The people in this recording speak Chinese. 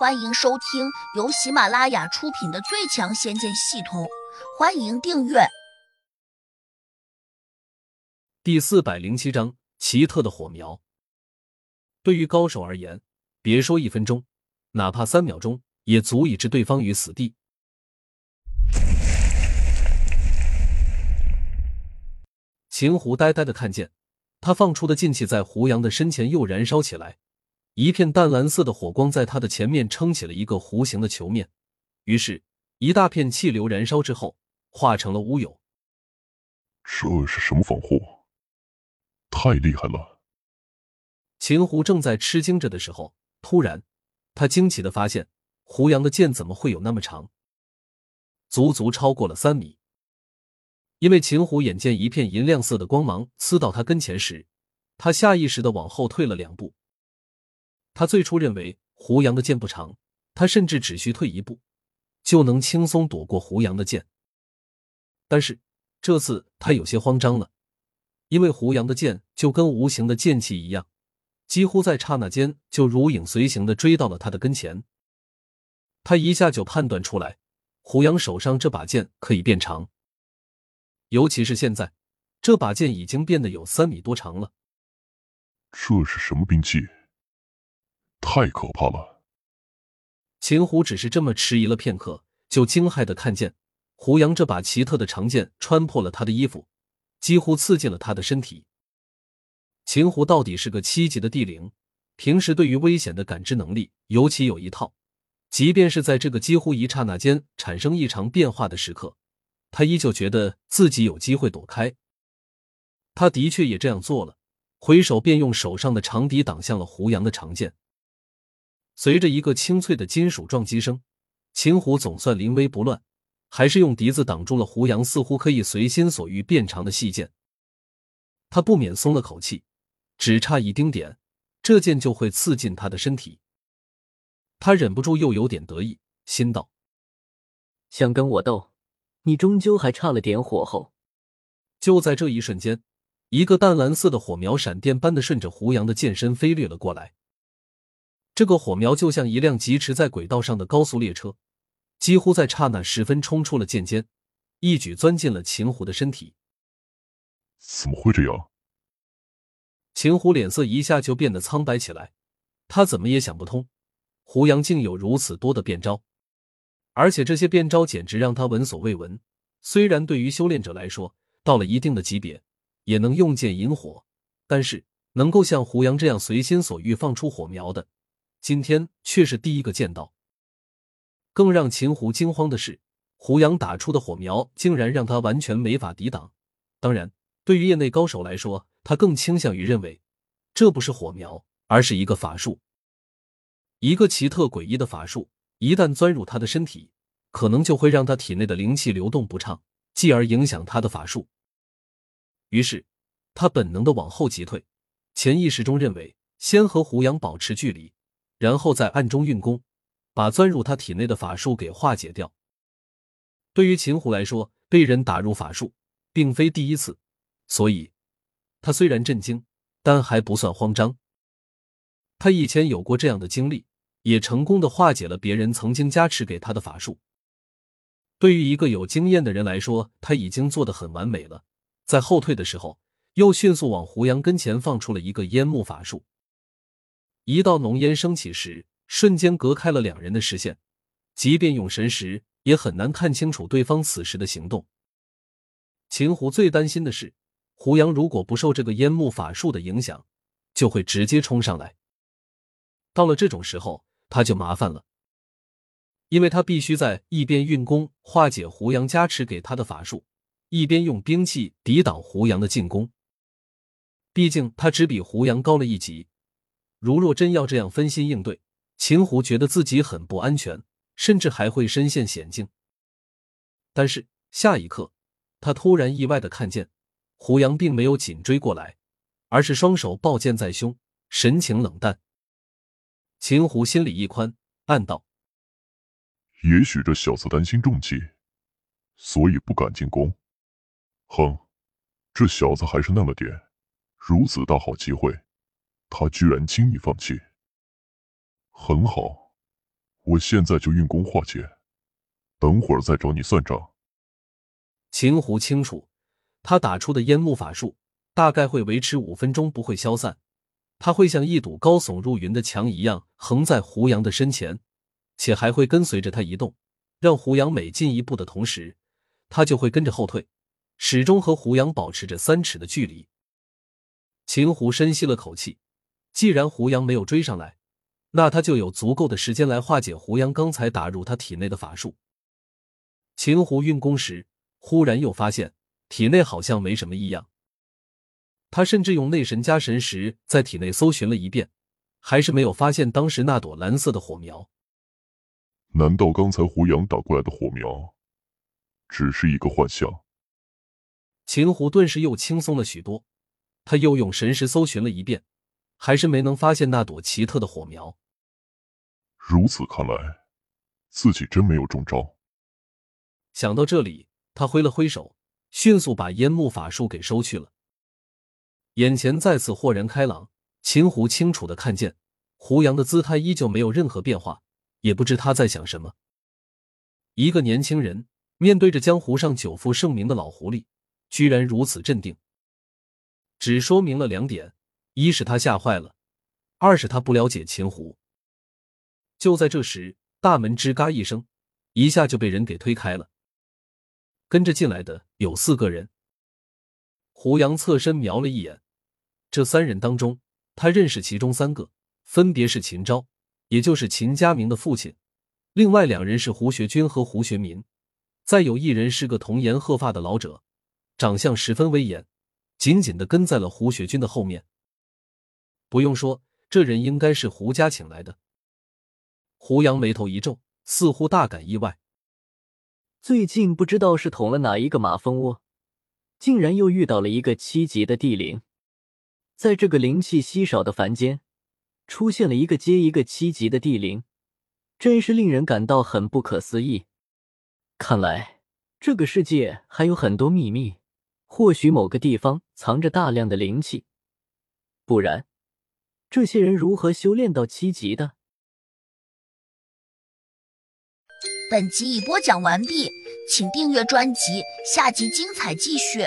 欢迎收听由喜马拉雅出品的《最强仙剑系统》，欢迎订阅。第四百零七章：奇特的火苗。对于高手而言，别说一分钟，哪怕三秒钟，也足以置对方于死地。秦湖呆呆的看见，他放出的劲气在胡杨的身前又燃烧起来。一片淡蓝色的火光在他的前面撑起了一个弧形的球面，于是，一大片气流燃烧之后化成了乌有。这是什么防护？太厉害了！秦湖正在吃惊着的时候，突然，他惊奇的发现，胡杨的剑怎么会有那么长？足足超过了三米。因为秦湖眼见一片银亮色的光芒刺到他跟前时，他下意识的往后退了两步。他最初认为胡杨的剑不长，他甚至只需退一步，就能轻松躲过胡杨的剑。但是这次他有些慌张了，因为胡杨的剑就跟无形的剑气一样，几乎在刹那间就如影随形的追到了他的跟前。他一下就判断出来，胡杨手上这把剑可以变长，尤其是现在，这把剑已经变得有三米多长了。这是什么兵器？太可怕了！秦虎只是这么迟疑了片刻，就惊骇的看见胡杨这把奇特的长剑穿破了他的衣服，几乎刺进了他的身体。秦虎到底是个七级的地灵，平时对于危险的感知能力尤其有一套，即便是在这个几乎一刹那间产生异常变化的时刻，他依旧觉得自己有机会躲开。他的确也这样做了，回手便用手上的长笛挡向了胡杨的长剑。随着一个清脆的金属撞击声，秦虎总算临危不乱，还是用笛子挡住了胡杨似乎可以随心所欲变长的细剑。他不免松了口气，只差一丁点，这剑就会刺进他的身体。他忍不住又有点得意，心道：“想跟我斗，你终究还差了点火候。”就在这一瞬间，一个淡蓝色的火苗闪电般的顺着胡杨的剑身飞掠了过来。这个火苗就像一辆疾驰在轨道上的高速列车，几乎在刹那时分冲出了剑尖，一举钻进了秦虎的身体。怎么会这样？秦虎脸色一下就变得苍白起来，他怎么也想不通，胡杨竟有如此多的变招，而且这些变招简直让他闻所未闻。虽然对于修炼者来说，到了一定的级别也能用剑引火，但是能够像胡杨这样随心所欲放出火苗的。今天却是第一个见到。更让秦湖惊慌的是，胡杨打出的火苗竟然让他完全没法抵挡。当然，对于业内高手来说，他更倾向于认为这不是火苗，而是一个法术。一个奇特诡异的法术，一旦钻入他的身体，可能就会让他体内的灵气流动不畅，继而影响他的法术。于是，他本能的往后急退，潜意识中认为先和胡杨保持距离。然后在暗中运功，把钻入他体内的法术给化解掉。对于秦虎来说，被人打入法术并非第一次，所以他虽然震惊，但还不算慌张。他以前有过这样的经历，也成功的化解了别人曾经加持给他的法术。对于一个有经验的人来说，他已经做得很完美了。在后退的时候，又迅速往胡杨跟前放出了一个烟幕法术。一道浓烟升起时，瞬间隔开了两人的视线，即便用神识也很难看清楚对方此时的行动。秦虎最担心的是，胡杨如果不受这个烟幕法术的影响，就会直接冲上来。到了这种时候，他就麻烦了，因为他必须在一边运功化解胡杨加持给他的法术，一边用兵器抵挡胡杨的进攻。毕竟他只比胡杨高了一级。如若真要这样分心应对，秦虎觉得自己很不安全，甚至还会身陷险境。但是下一刻，他突然意外的看见胡杨并没有紧追过来，而是双手抱剑在胸，神情冷淡。秦虎心里一宽，暗道：“也许这小子担心中计，所以不敢进攻。哼，这小子还是嫩了点，如此大好机会。”他居然轻易放弃，很好，我现在就运功化解，等会儿再找你算账。秦胡清楚，他打出的烟幕法术大概会维持五分钟，不会消散。他会像一堵高耸入云的墙一样横在胡杨的身前，且还会跟随着他移动，让胡杨每进一步的同时，他就会跟着后退，始终和胡杨保持着三尺的距离。秦胡深吸了口气，既然胡杨没有追上来，那他就有足够的时间来化解胡杨刚才打入他体内的法术。秦胡运功时。忽然又发现体内好像没什么异样，他甚至用内神加神石在体内搜寻了一遍，还是没有发现当时那朵蓝色的火苗。难道刚才胡杨打过来的火苗只是一个幻象？秦胡顿时又轻松了许多，他又用神识搜寻了一遍，还是没能发现那朵奇特的火苗。如此看来，自己真没有中招。想到这里。他挥了挥手，迅速把烟幕法术给收去了。眼前再次豁然开朗，秦胡清楚的看见胡杨的姿态依旧没有任何变化，也不知他在想什么。一个年轻人面对着江湖上久负盛名的老狐狸，居然如此镇定，只说明了两点：一是他吓坏了，二是他不了解秦胡。就在这时，大门吱嘎一声，一下就被人给推开了。跟着进来的有四个人。胡杨侧身瞄了一眼，这三人当中，他认识其中三个，分别是秦昭，也就是秦家明的父亲；另外两人是胡学军和胡学民，再有一人是个童颜鹤发的老者，长相十分威严，紧紧的跟在了胡学军的后面。不用说，这人应该是胡家请来的。胡杨眉头一皱，似乎大感意外。最近不知道是捅了哪一个马蜂窝，竟然又遇到了一个七级的地灵。在这个灵气稀少的凡间，出现了一个接一个七级的地灵，真是令人感到很不可思议。看来这个世界还有很多秘密，或许某个地方藏着大量的灵气，不然这些人如何修炼到七级的？本集已播讲完毕，请订阅专辑，下集精彩继续。